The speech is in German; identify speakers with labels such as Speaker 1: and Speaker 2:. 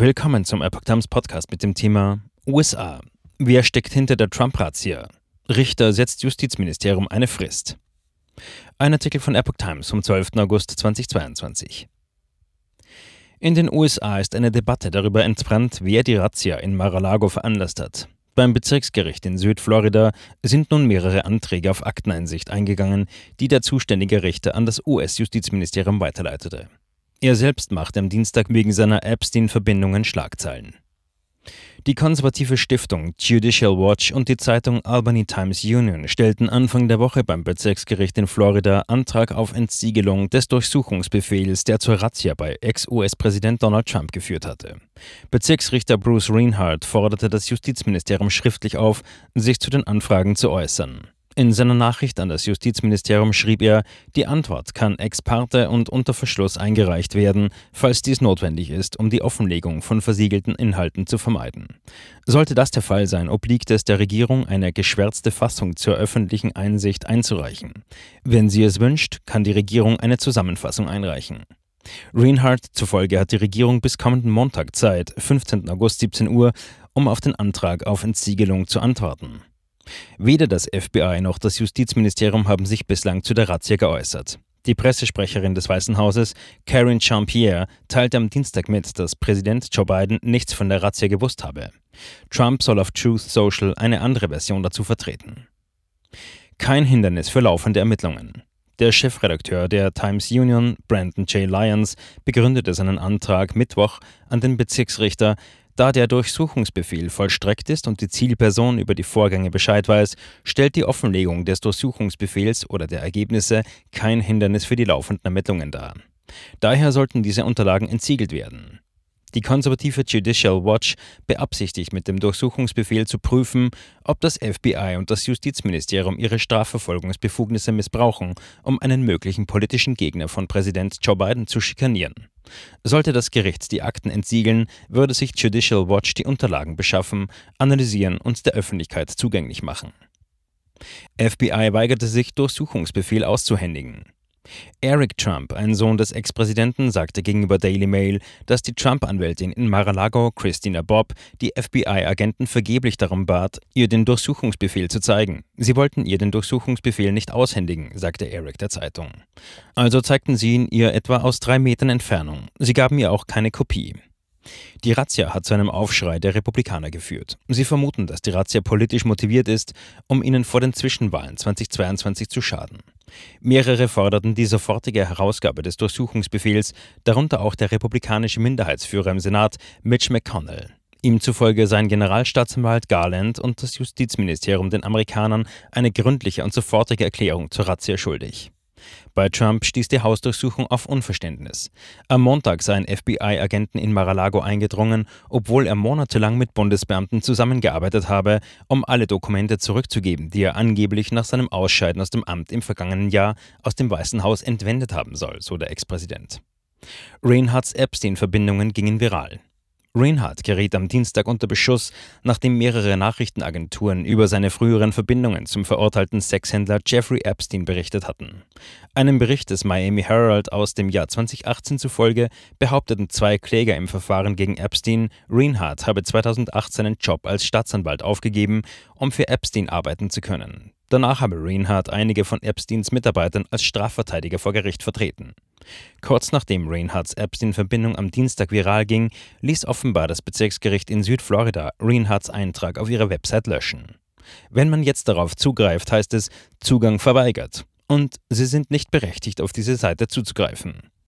Speaker 1: Willkommen zum Epoch Times Podcast mit dem Thema USA. Wer steckt hinter der Trump-Razzia? Richter setzt Justizministerium eine Frist. Ein Artikel von Epoch Times vom 12. August 2022. In den USA ist eine Debatte darüber entbrannt, wer die Razzia in Mar-a-Lago veranlasst hat. Beim Bezirksgericht in Südflorida sind nun mehrere Anträge auf Akteneinsicht eingegangen, die der zuständige Richter an das US-Justizministerium weiterleitete. Er selbst machte am Dienstag wegen seiner Epstein-Verbindungen Schlagzeilen. Die konservative Stiftung Judicial Watch und die Zeitung Albany Times Union stellten Anfang der Woche beim Bezirksgericht in Florida Antrag auf Entsiegelung des Durchsuchungsbefehls, der zur Razzia bei Ex-US-Präsident Donald Trump geführt hatte. Bezirksrichter Bruce Reinhardt forderte das Justizministerium schriftlich auf, sich zu den Anfragen zu äußern. In seiner Nachricht an das Justizministerium schrieb er, die Antwort kann ex parte und unter Verschluss eingereicht werden, falls dies notwendig ist, um die Offenlegung von versiegelten Inhalten zu vermeiden. Sollte das der Fall sein, obliegt es der Regierung, eine geschwärzte Fassung zur öffentlichen Einsicht einzureichen. Wenn sie es wünscht, kann die Regierung eine Zusammenfassung einreichen. Reinhardt zufolge hat die Regierung bis kommenden Montag Zeit, 15. August 17 Uhr, um auf den Antrag auf Entsiegelung zu antworten. Weder das FBI noch das Justizministerium haben sich bislang zu der Razzia geäußert. Die Pressesprecherin des Weißen Hauses, Karen Jean-Pierre, teilte am Dienstag mit, dass Präsident Joe Biden nichts von der Razzia gewusst habe. Trump soll auf Truth Social eine andere Version dazu vertreten. Kein Hindernis für laufende Ermittlungen. Der Chefredakteur der Times Union, Brandon J. Lyons, begründete seinen Antrag Mittwoch an den Bezirksrichter, da der Durchsuchungsbefehl vollstreckt ist und die Zielperson über die Vorgänge Bescheid weiß, stellt die Offenlegung des Durchsuchungsbefehls oder der Ergebnisse kein Hindernis für die laufenden Ermittlungen dar. Daher sollten diese Unterlagen entsiegelt werden. Die konservative Judicial Watch beabsichtigt mit dem Durchsuchungsbefehl zu prüfen, ob das FBI und das Justizministerium ihre Strafverfolgungsbefugnisse missbrauchen, um einen möglichen politischen Gegner von Präsident Joe Biden zu schikanieren. Sollte das Gericht die Akten entsiegeln, würde sich Judicial Watch die Unterlagen beschaffen, analysieren und der Öffentlichkeit zugänglich machen. FBI weigerte sich, Durchsuchungsbefehl auszuhändigen. Eric Trump, ein Sohn des Ex-Präsidenten, sagte gegenüber Daily Mail, dass die Trump-Anwältin in Mar-a-Lago, Christina Bob, die FBI-Agenten vergeblich darum bat, ihr den Durchsuchungsbefehl zu zeigen. Sie wollten ihr den Durchsuchungsbefehl nicht aushändigen, sagte Eric der Zeitung. Also zeigten sie ihn ihr etwa aus drei Metern Entfernung. Sie gaben ihr auch keine Kopie. Die Razzia hat zu einem Aufschrei der Republikaner geführt. Sie vermuten, dass die Razzia politisch motiviert ist, um ihnen vor den Zwischenwahlen 2022 zu schaden. Mehrere forderten die sofortige Herausgabe des Durchsuchungsbefehls, darunter auch der republikanische Minderheitsführer im Senat, Mitch McConnell. Ihm zufolge seien Generalstaatsanwalt Garland und das Justizministerium den Amerikanern eine gründliche und sofortige Erklärung zur Razzia schuldig. Bei Trump stieß die Hausdurchsuchung auf Unverständnis. Am Montag seien FBI-Agenten in Mar-a-Lago eingedrungen, obwohl er monatelang mit Bundesbeamten zusammengearbeitet habe, um alle Dokumente zurückzugeben, die er angeblich nach seinem Ausscheiden aus dem Amt im vergangenen Jahr aus dem Weißen Haus entwendet haben soll, so der Ex-Präsident. Reinhards Epstein-Verbindungen gingen viral. Reinhardt geriet am Dienstag unter Beschuss, nachdem mehrere Nachrichtenagenturen über seine früheren Verbindungen zum verurteilten Sexhändler Jeffrey Epstein berichtet hatten. Einem Bericht des Miami Herald aus dem Jahr 2018 zufolge behaupteten zwei Kläger im Verfahren gegen Epstein, Reinhardt habe 2008 seinen Job als Staatsanwalt aufgegeben, um für Epstein arbeiten zu können. Danach habe Reinhardt einige von Epsteins Mitarbeitern als Strafverteidiger vor Gericht vertreten. Kurz nachdem Reinhardts Epstein-Verbindung am Dienstag viral ging, ließ offenbar das Bezirksgericht in Südflorida Reinhardts Eintrag auf ihrer Website löschen. Wenn man jetzt darauf zugreift, heißt es Zugang verweigert. Und sie sind nicht berechtigt, auf diese Seite zuzugreifen.